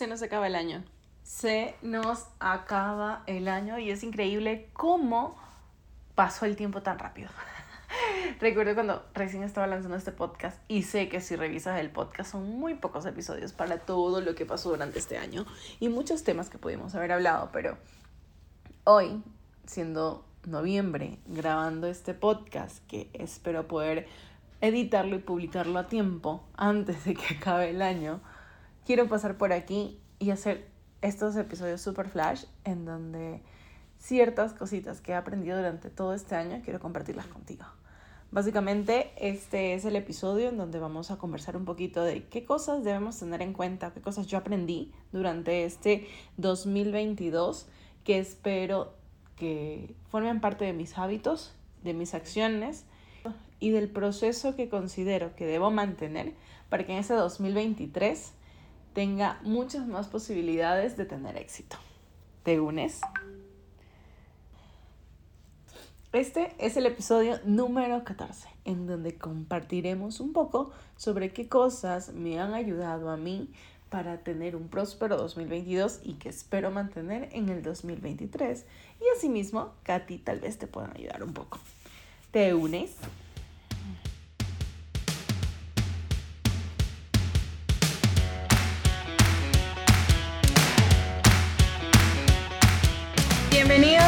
se nos acaba el año. Se nos acaba el año y es increíble cómo pasó el tiempo tan rápido. Recuerdo cuando recién estaba lanzando este podcast y sé que si revisas el podcast son muy pocos episodios para todo lo que pasó durante este año y muchos temas que pudimos haber hablado, pero hoy, siendo noviembre, grabando este podcast que espero poder editarlo y publicarlo a tiempo antes de que acabe el año, quiero pasar por aquí y hacer estos episodios super flash en donde ciertas cositas que he aprendido durante todo este año quiero compartirlas contigo. Básicamente, este es el episodio en donde vamos a conversar un poquito de qué cosas debemos tener en cuenta, qué cosas yo aprendí durante este 2022 que espero que formen parte de mis hábitos, de mis acciones y del proceso que considero que debo mantener para que en ese 2023 tenga muchas más posibilidades de tener éxito. ¿Te unes? Este es el episodio número 14, en donde compartiremos un poco sobre qué cosas me han ayudado a mí para tener un próspero 2022 y que espero mantener en el 2023. Y asimismo, Katy tal vez te puedan ayudar un poco. ¿Te unes?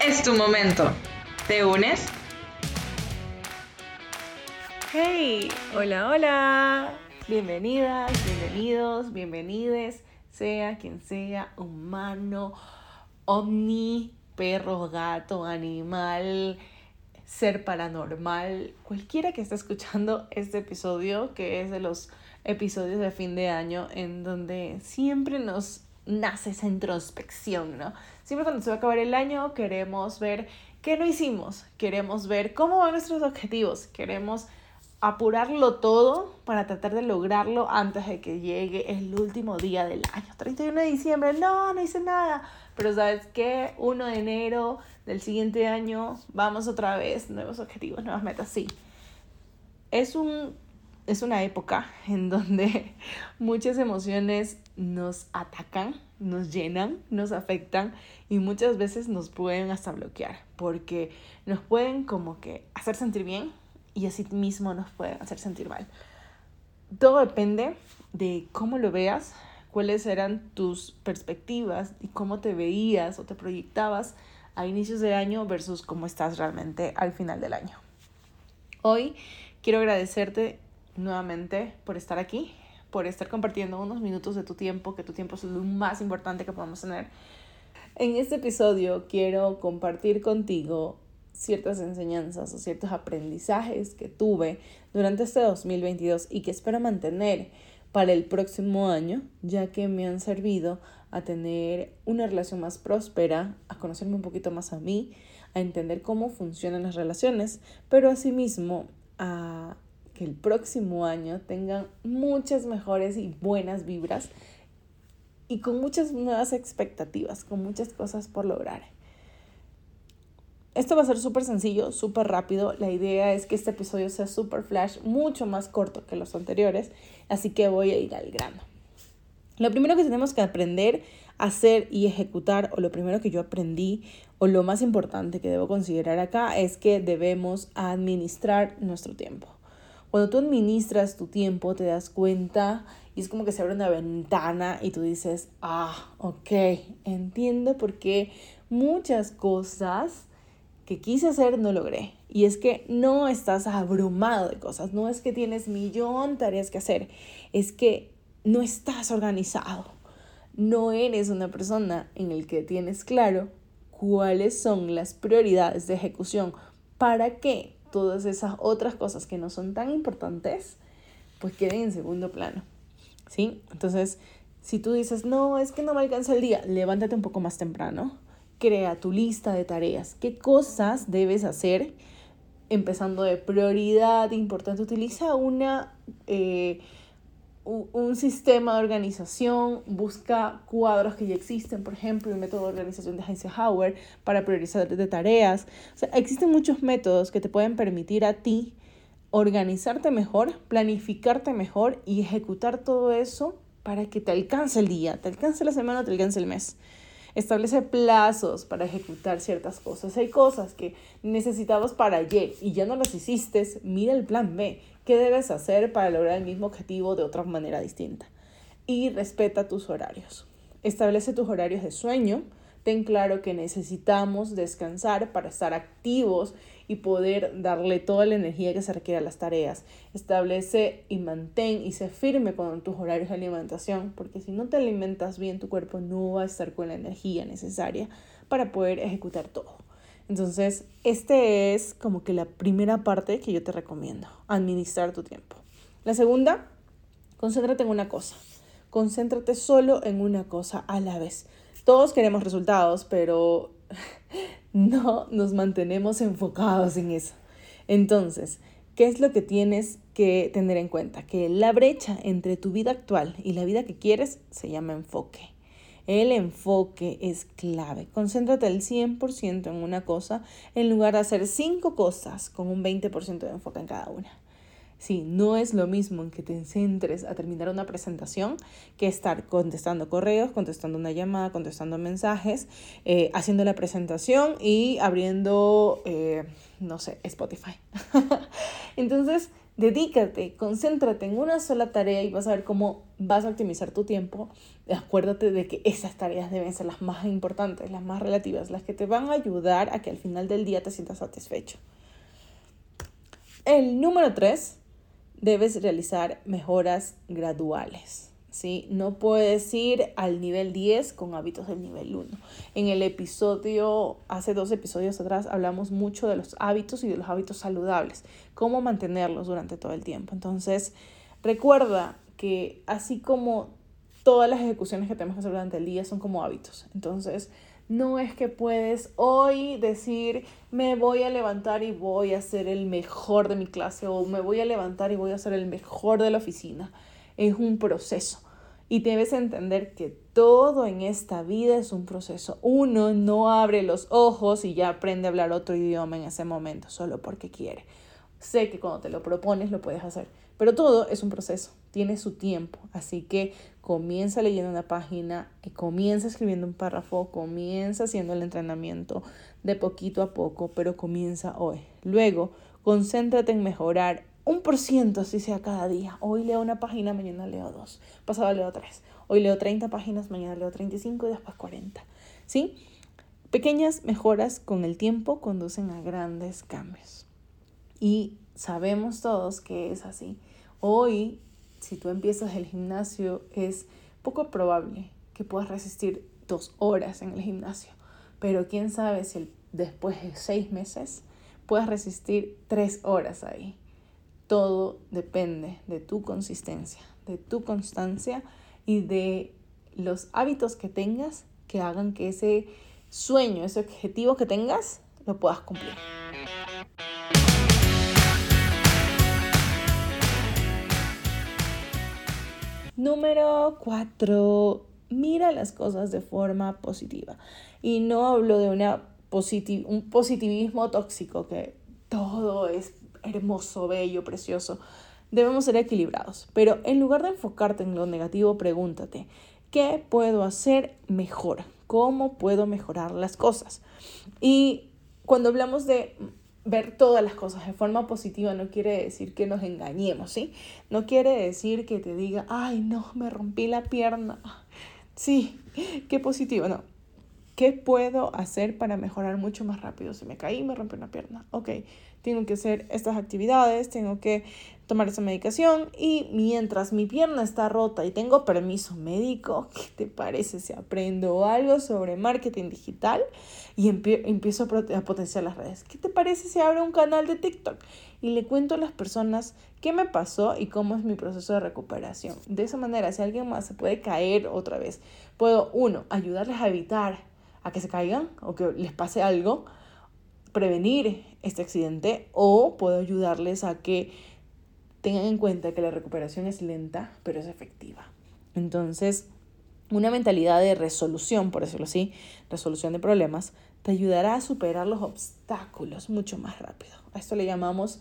es tu momento. ¿Te unes? Hey, hola, hola. Bienvenidas, bienvenidos, bienvenides, sea quien sea, humano, ovni, perro, gato, animal, ser paranormal, cualquiera que esté escuchando este episodio, que es de los episodios de fin de año en donde siempre nos nace esa introspección, ¿no? Siempre cuando se va a acabar el año queremos ver qué no hicimos, queremos ver cómo van nuestros objetivos, queremos apurarlo todo para tratar de lograrlo antes de que llegue el último día del año. 31 de diciembre, no, no hice nada. Pero sabes qué, 1 de enero del siguiente año, vamos otra vez, nuevos objetivos, nuevas metas, sí. Es un es una época en donde muchas emociones nos atacan, nos llenan, nos afectan y muchas veces nos pueden hasta bloquear porque nos pueden como que hacer sentir bien y así mismo nos pueden hacer sentir mal. Todo depende de cómo lo veas, cuáles eran tus perspectivas y cómo te veías o te proyectabas a inicios de año versus cómo estás realmente al final del año. Hoy quiero agradecerte nuevamente por estar aquí, por estar compartiendo unos minutos de tu tiempo, que tu tiempo es lo más importante que podemos tener. En este episodio quiero compartir contigo ciertas enseñanzas o ciertos aprendizajes que tuve durante este 2022 y que espero mantener para el próximo año, ya que me han servido a tener una relación más próspera, a conocerme un poquito más a mí, a entender cómo funcionan las relaciones, pero asimismo a que el próximo año tengan muchas mejores y buenas vibras y con muchas nuevas expectativas, con muchas cosas por lograr. Esto va a ser súper sencillo, súper rápido. La idea es que este episodio sea súper flash, mucho más corto que los anteriores, así que voy a ir al grano. Lo primero que tenemos que aprender a hacer y ejecutar, o lo primero que yo aprendí, o lo más importante que debo considerar acá, es que debemos administrar nuestro tiempo. Cuando tú administras tu tiempo, te das cuenta y es como que se abre una ventana y tú dices, ah, ok, entiendo por qué muchas cosas que quise hacer no logré. Y es que no estás abrumado de cosas, no es que tienes millón de tareas que hacer, es que no estás organizado. No eres una persona en el que tienes claro cuáles son las prioridades de ejecución para que todas esas otras cosas que no son tan importantes, pues queden en segundo plano. ¿Sí? Entonces, Si tú dices, no, es que no me alcanza el día, levántate un poco más temprano. Crea tu lista de tareas. ¿Qué cosas debes hacer? Empezando de prioridad importante. Utiliza una... Eh, un sistema de organización, busca cuadros que ya existen, por ejemplo, el método de organización de Eisenhower para priorizar de tareas. O sea, existen muchos métodos que te pueden permitir a ti organizarte mejor, planificarte mejor y ejecutar todo eso para que te alcance el día, te alcance la semana, te alcance el mes. Establece plazos para ejecutar ciertas cosas. Hay cosas que necesitabas para ayer y ya no las hiciste. Mira el plan B qué debes hacer para lograr el mismo objetivo de otra manera distinta. Y respeta tus horarios. Establece tus horarios de sueño. Ten claro que necesitamos descansar para estar activos y poder darle toda la energía que se requiere a las tareas. Establece y mantén y sé firme con tus horarios de alimentación, porque si no te alimentas bien, tu cuerpo no va a estar con la energía necesaria para poder ejecutar todo. Entonces, este es como que la primera parte que yo te recomiendo, administrar tu tiempo. La segunda, concéntrate en una cosa. Concéntrate solo en una cosa a la vez. Todos queremos resultados, pero no nos mantenemos enfocados en eso. Entonces, ¿qué es lo que tienes que tener en cuenta? Que la brecha entre tu vida actual y la vida que quieres se llama enfoque. El enfoque es clave. Concéntrate al 100% en una cosa en lugar de hacer cinco cosas con un 20% de enfoque en cada una. Sí, no es lo mismo en que te centres a terminar una presentación que estar contestando correos, contestando una llamada, contestando mensajes, eh, haciendo la presentación y abriendo, eh, no sé, Spotify. Entonces, Dedícate, concéntrate en una sola tarea y vas a ver cómo vas a optimizar tu tiempo. Acuérdate de que esas tareas deben ser las más importantes, las más relativas, las que te van a ayudar a que al final del día te sientas satisfecho. El número tres, debes realizar mejoras graduales. ¿sí? No puedes ir al nivel 10 con hábitos del nivel 1. En el episodio, hace dos episodios atrás, hablamos mucho de los hábitos y de los hábitos saludables, cómo mantenerlos durante todo el tiempo. Entonces, recuerda que así como todas las ejecuciones que tenemos que hacer durante el día son como hábitos. Entonces, no es que puedes hoy decir, me voy a levantar y voy a ser el mejor de mi clase o me voy a levantar y voy a ser el mejor de la oficina. Es un proceso. Y debes entender que todo en esta vida es un proceso. Uno no abre los ojos y ya aprende a hablar otro idioma en ese momento, solo porque quiere. Sé que cuando te lo propones lo puedes hacer, pero todo es un proceso, tiene su tiempo. Así que comienza leyendo una página, comienza escribiendo un párrafo, comienza haciendo el entrenamiento de poquito a poco, pero comienza hoy. Luego, concéntrate en mejorar un por ciento, así sea cada día. Hoy leo una página, mañana leo dos, pasado leo tres. Hoy leo 30 páginas, mañana leo 35 y después 40. ¿Sí? Pequeñas mejoras con el tiempo conducen a grandes cambios. Y sabemos todos que es así. Hoy, si tú empiezas el gimnasio, es poco probable que puedas resistir dos horas en el gimnasio. Pero quién sabe si después de seis meses puedas resistir tres horas ahí. Todo depende de tu consistencia, de tu constancia y de los hábitos que tengas que hagan que ese sueño, ese objetivo que tengas, lo puedas cumplir. Número 4. Mira las cosas de forma positiva. Y no hablo de una un positivismo tóxico, que todo es hermoso, bello, precioso. Debemos ser equilibrados, pero en lugar de enfocarte en lo negativo, pregúntate, ¿qué puedo hacer mejor? ¿Cómo puedo mejorar las cosas? Y cuando hablamos de ver todas las cosas de forma positiva no quiere decir que nos engañemos, ¿sí? No quiere decir que te diga, ay, no, me rompí la pierna. Sí, qué positivo, no. ¿Qué puedo hacer para mejorar mucho más rápido? Si me caí, me rompí una pierna. Ok, tengo que hacer estas actividades, tengo que tomar esa medicación y mientras mi pierna está rota y tengo permiso médico, ¿qué te parece si aprendo algo sobre marketing digital y empiezo a, potenciar las redes? ¿Qué te parece si abro un canal de TikTok y le cuento a las personas qué me pasó y cómo es mi proceso de recuperación? De esa manera, si alguien más se puede caer otra vez, puedo, uno, ayudarles a evitar a que se caigan o que les pase algo, prevenir este accidente o puedo ayudarles a que tengan en cuenta que la recuperación es lenta, pero es efectiva. Entonces, una mentalidad de resolución, por decirlo así, resolución de problemas, te ayudará a superar los obstáculos mucho más rápido. A esto le llamamos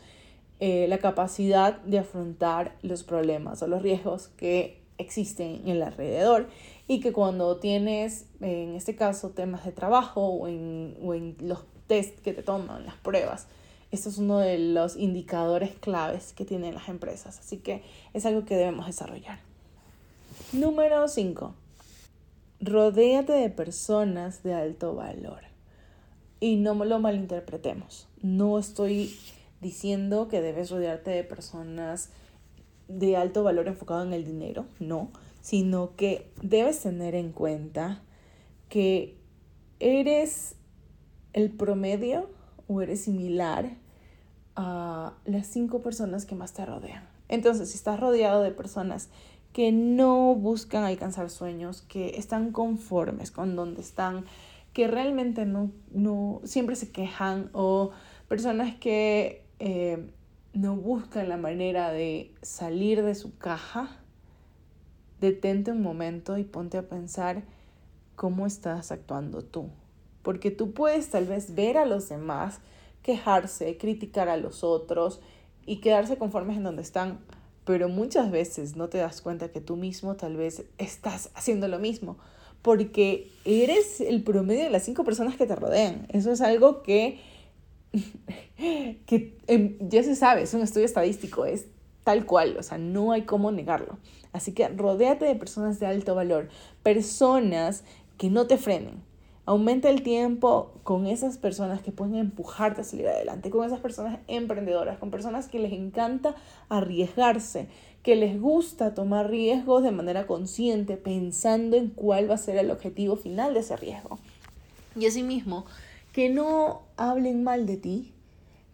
eh, la capacidad de afrontar los problemas o los riesgos que existen en el alrededor y que cuando tienes, en este caso, temas de trabajo o en, o en los test que te toman, las pruebas, esto es uno de los indicadores claves que tienen las empresas, así que es algo que debemos desarrollar. Número 5. Rodéate de personas de alto valor. Y no lo malinterpretemos. No estoy diciendo que debes rodearte de personas de alto valor enfocado en el dinero, no, sino que debes tener en cuenta que eres el promedio o eres similar a las cinco personas que más te rodean. Entonces, si estás rodeado de personas que no buscan alcanzar sueños, que están conformes con donde están, que realmente no, no siempre se quejan o personas que eh, no buscan la manera de salir de su caja, detente un momento y ponte a pensar cómo estás actuando tú. Porque tú puedes tal vez ver a los demás quejarse, criticar a los otros y quedarse conformes en donde están, pero muchas veces no te das cuenta que tú mismo tal vez estás haciendo lo mismo, porque eres el promedio de las cinco personas que te rodean. Eso es algo que, que em, ya se sabe, es un estudio estadístico, es tal cual, o sea, no hay cómo negarlo. Así que rodéate de personas de alto valor, personas que no te frenen, Aumenta el tiempo con esas personas que pueden empujarte a salir adelante, con esas personas emprendedoras, con personas que les encanta arriesgarse, que les gusta tomar riesgos de manera consciente, pensando en cuál va a ser el objetivo final de ese riesgo. Y asimismo, que no hablen mal de ti,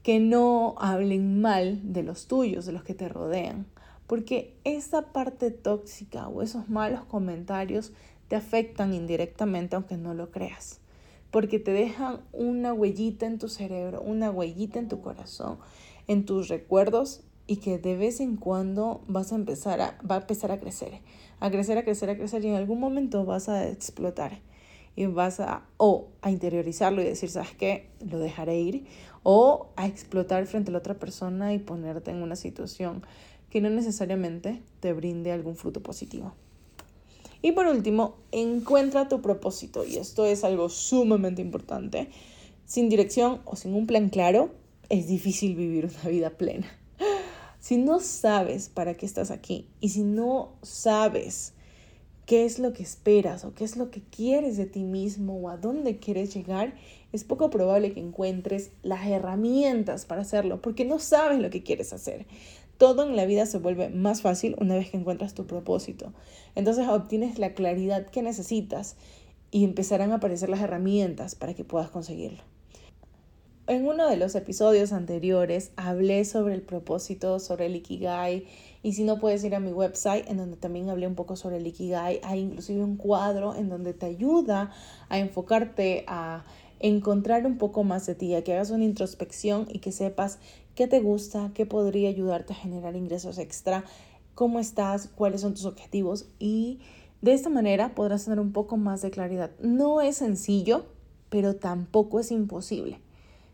que no hablen mal de los tuyos, de los que te rodean, porque esa parte tóxica o esos malos comentarios te afectan indirectamente aunque no lo creas, porque te dejan una huellita en tu cerebro, una huellita en tu corazón, en tus recuerdos y que de vez en cuando vas a empezar a, va a empezar a crecer, a crecer, a crecer, a crecer y en algún momento vas a explotar y vas a o a interiorizarlo y decir, ¿sabes qué? Lo dejaré ir o a explotar frente a la otra persona y ponerte en una situación que no necesariamente te brinde algún fruto positivo. Y por último, encuentra tu propósito. Y esto es algo sumamente importante. Sin dirección o sin un plan claro, es difícil vivir una vida plena. Si no sabes para qué estás aquí y si no sabes qué es lo que esperas o qué es lo que quieres de ti mismo o a dónde quieres llegar, es poco probable que encuentres las herramientas para hacerlo porque no sabes lo que quieres hacer. Todo en la vida se vuelve más fácil una vez que encuentras tu propósito. Entonces obtienes la claridad que necesitas y empezarán a aparecer las herramientas para que puedas conseguirlo. En uno de los episodios anteriores hablé sobre el propósito, sobre el Ikigai, y si no puedes ir a mi website en donde también hablé un poco sobre el Ikigai, hay inclusive un cuadro en donde te ayuda a enfocarte a encontrar un poco más de ti, a que hagas una introspección y que sepas qué te gusta, qué podría ayudarte a generar ingresos extra, cómo estás, cuáles son tus objetivos y de esta manera podrás tener un poco más de claridad. No es sencillo, pero tampoco es imposible.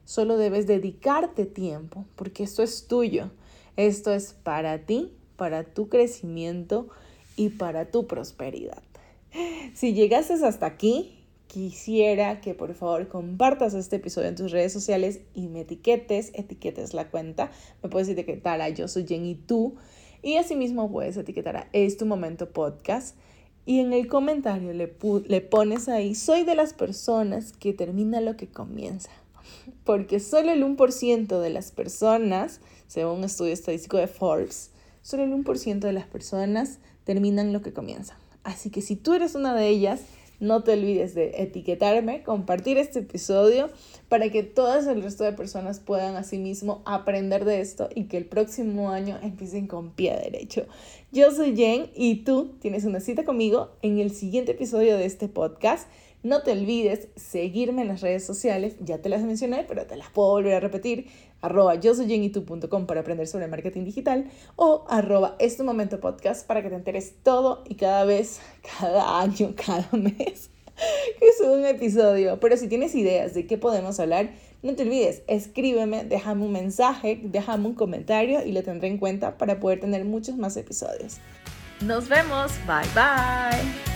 Solo debes dedicarte tiempo porque esto es tuyo. Esto es para ti, para tu crecimiento y para tu prosperidad. Si llegases hasta aquí, quisiera que por favor compartas este episodio en tus redes sociales y me etiquetes, etiquetes la cuenta. Me puedes etiquetar a yo soy Jenny tú y asimismo puedes etiquetar a Es tu momento podcast. Y en el comentario le, pones ahí, soy de las personas que termina lo que comienza. porque solo el 1% de las personas, según un estudio estadístico de Forbes, solo el 1% de las personas terminan lo que comienzan. Así que si tú eres una de ellas, no te olvides de etiquetarme, compartir este episodio para que todas el resto de personas puedan asimismo aprender de esto y que el próximo año empiecen con pie derecho. Yo soy Jen y tú tienes una cita conmigo en el siguiente episodio de este podcast. No te olvides seguirme en las redes sociales, ya te las mencioné, pero te las puedo volver a repetir. Arroba yo soy para aprender sobre marketing digital o arroba este momento podcast para que te enteres todo y cada vez, cada año, cada mes que subo un episodio. Pero si tienes ideas de qué podemos hablar, no te olvides, escríbeme, déjame un mensaje, déjame un comentario y lo tendré en cuenta para poder tener muchos más episodios. Nos vemos, bye bye.